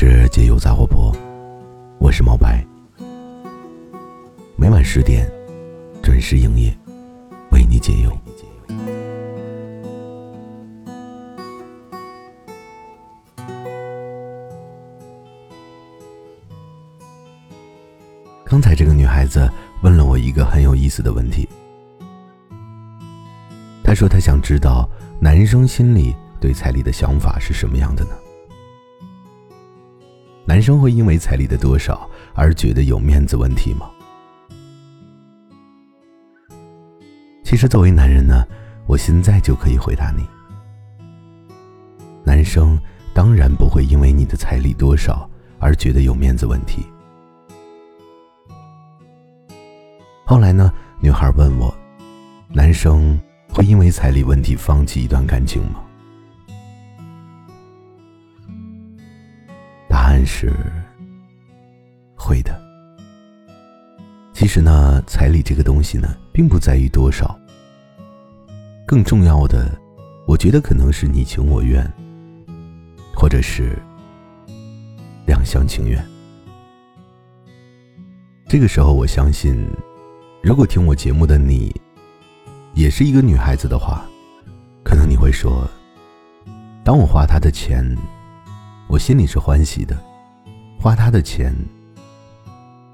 是解忧杂货铺，我是毛白。每晚十点准时营业，为你解忧。刚才这个女孩子问了我一个很有意思的问题。她说她想知道男生心里对彩礼的想法是什么样的呢？男生会因为彩礼的多少而觉得有面子问题吗？其实作为男人呢，我现在就可以回答你：男生当然不会因为你的彩礼多少而觉得有面子问题。后来呢？女孩问我：“男生会因为彩礼问题放弃一段感情吗？”是会的。其实呢，彩礼这个东西呢，并不在于多少，更重要的，我觉得可能是你情我愿，或者是两厢情愿。这个时候，我相信。如果听我节目的你，也是一个女孩子的话，可能你会说：“当我花他的钱，我心里是欢喜的。花他的钱，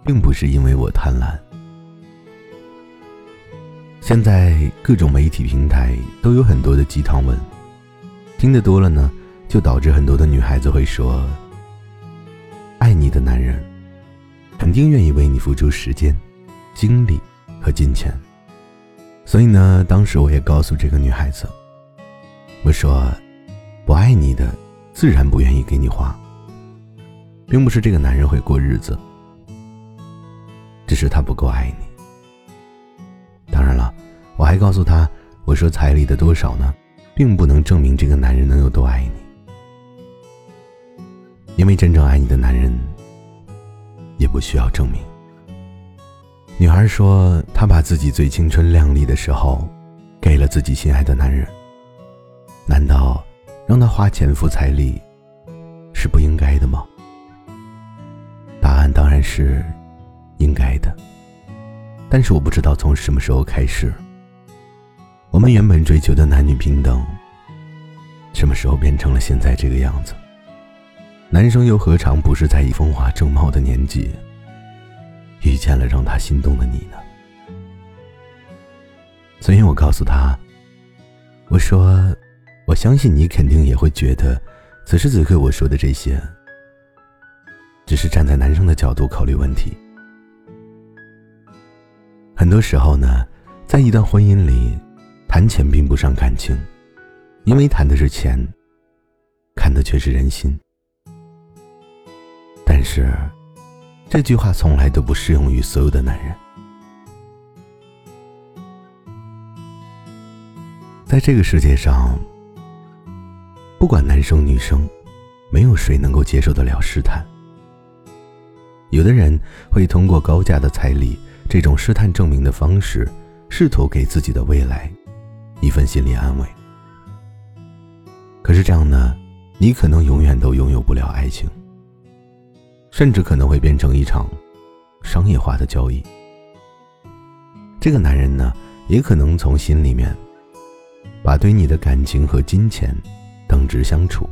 并不是因为我贪婪。”现在各种媒体平台都有很多的鸡汤文，听得多了呢，就导致很多的女孩子会说：“爱你的男人，肯定愿意为你付出时间、精力。”和金钱，所以呢，当时我也告诉这个女孩子，我说，不爱你的，自然不愿意给你花，并不是这个男人会过日子，只是他不够爱你。当然了，我还告诉他，我说彩礼的多少呢，并不能证明这个男人能有多爱你，因为真正爱你的男人，也不需要证明。女孩说：“她把自己最青春靓丽的时候，给了自己心爱的男人。难道让他花钱付彩礼，是不应该的吗？”当然是应该的。但是我不知道从什么时候开始，我们原本追求的男女平等，什么时候变成了现在这个样子？男生又何尝不是在以风华正茂的年纪？遇见了让他心动的你呢，所以我告诉他：“我说，我相信你肯定也会觉得，此时此刻我说的这些，只是站在男生的角度考虑问题。很多时候呢，在一段婚姻里，谈钱并不伤感情，因为谈的是钱，看的却是人心。但是。”这句话从来都不适用于所有的男人。在这个世界上，不管男生女生，没有谁能够接受得了试探。有的人会通过高价的彩礼这种试探证明的方式，试图给自己的未来一份心理安慰。可是这样呢，你可能永远都拥有不了爱情。甚至可能会变成一场商业化的交易。这个男人呢，也可能从心里面把对你的感情和金钱等值相处。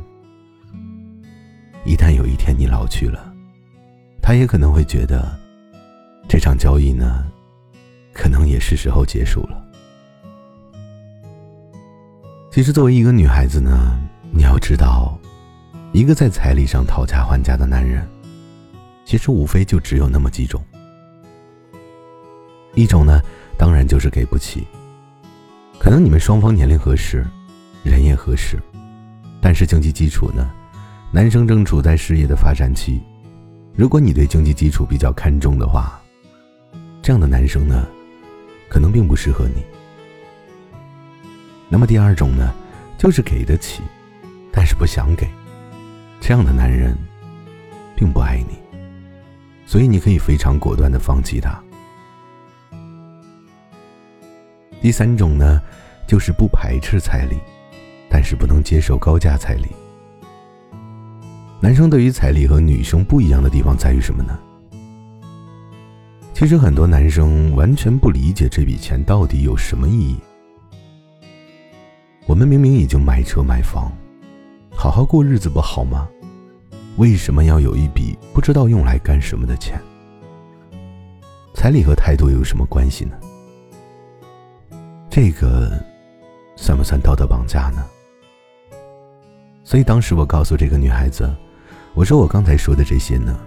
一旦有一天你老去了，他也可能会觉得这场交易呢，可能也是时候结束了。其实，作为一个女孩子呢，你要知道，一个在彩礼上讨价还价的男人。其实无非就只有那么几种，一种呢，当然就是给不起。可能你们双方年龄合适，人也合适，但是经济基础呢，男生正处在事业的发展期，如果你对经济基础比较看重的话，这样的男生呢，可能并不适合你。那么第二种呢，就是给得起，但是不想给，这样的男人，并不爱你。所以你可以非常果断的放弃他。第三种呢，就是不排斥彩礼，但是不能接受高价彩礼。男生对于彩礼和女生不一样的地方在于什么呢？其实很多男生完全不理解这笔钱到底有什么意义。我们明明已经买车买房，好好过日子不好吗？为什么要有一笔不知道用来干什么的钱？彩礼和态度有什么关系呢？这个算不算道德绑架呢？所以当时我告诉这个女孩子，我说我刚才说的这些呢，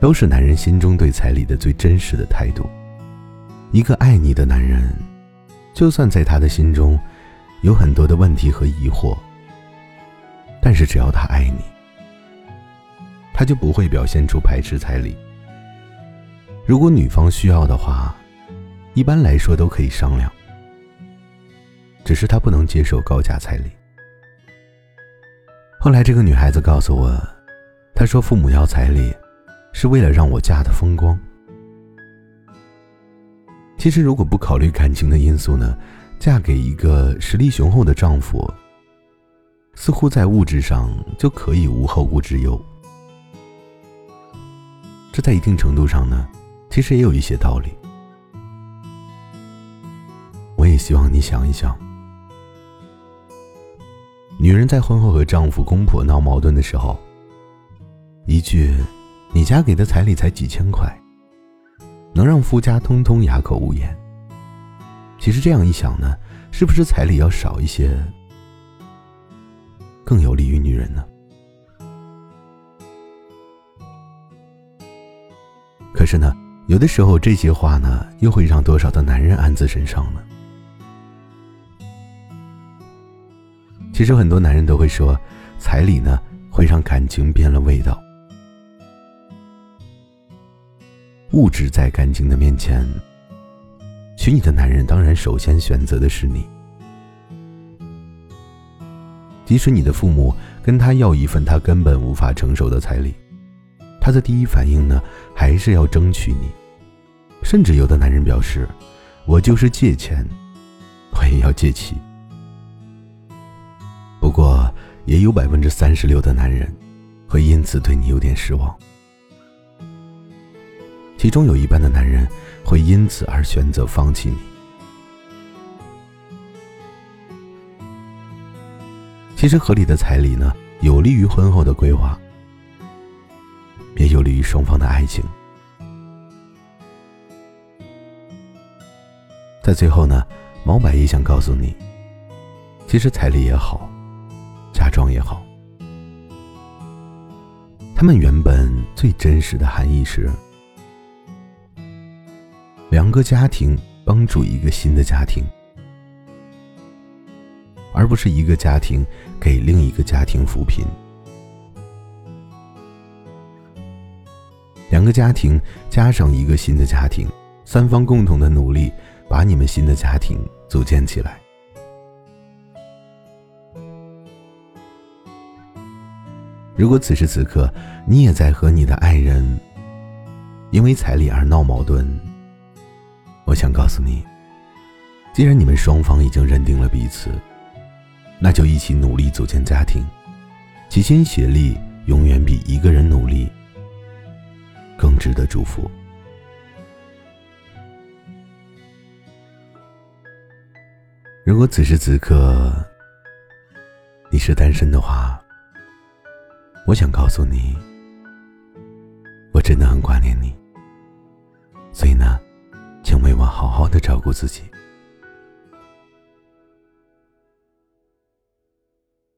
都是男人心中对彩礼的最真实的态度。一个爱你的男人，就算在他的心中有很多的问题和疑惑，但是只要他爱你，他就不会表现出排斥彩礼。如果女方需要的话，一般来说都可以商量，只是他不能接受高价彩礼。后来，这个女孩子告诉我，她说父母要彩礼，是为了让我嫁的风光。其实，如果不考虑感情的因素呢，嫁给一个实力雄厚的丈夫，似乎在物质上就可以无后顾之忧。这在一定程度上呢，其实也有一些道理。我也希望你想一想。女人在婚后和丈夫公婆闹矛盾的时候，一句“你家给的彩礼才几千块”，能让夫家通通哑口无言。其实这样一想呢，是不是彩礼要少一些，更有利于女人呢？可是呢，有的时候这些话呢，又会让多少的男人暗自神伤呢？其实很多男人都会说，彩礼呢会让感情变了味道。物质在感情的面前，娶你的男人当然首先选择的是你。即使你的父母跟他要一份他根本无法承受的彩礼，他的第一反应呢还是要争取你。甚至有的男人表示，我就是借钱，我也要借妻。不过，也有百分之三十六的男人会因此对你有点失望，其中有一半的男人会因此而选择放弃你。其实，合理的彩礼呢，有利于婚后的规划，也有利于双方的爱情。在最后呢，毛白也想告诉你，其实彩礼也好。嫁妆也好，他们原本最真实的含义是：两个家庭帮助一个新的家庭，而不是一个家庭给另一个家庭扶贫。两个家庭加上一个新的家庭，三方共同的努力，把你们新的家庭组建起来。如果此时此刻你也在和你的爱人因为彩礼而闹矛盾，我想告诉你，既然你们双方已经认定了彼此，那就一起努力组建家庭，齐心协力永远比一个人努力更值得祝福。如果此时此刻你是单身的话，我想告诉你，我真的很挂念你，所以呢，请为我好好的照顾自己。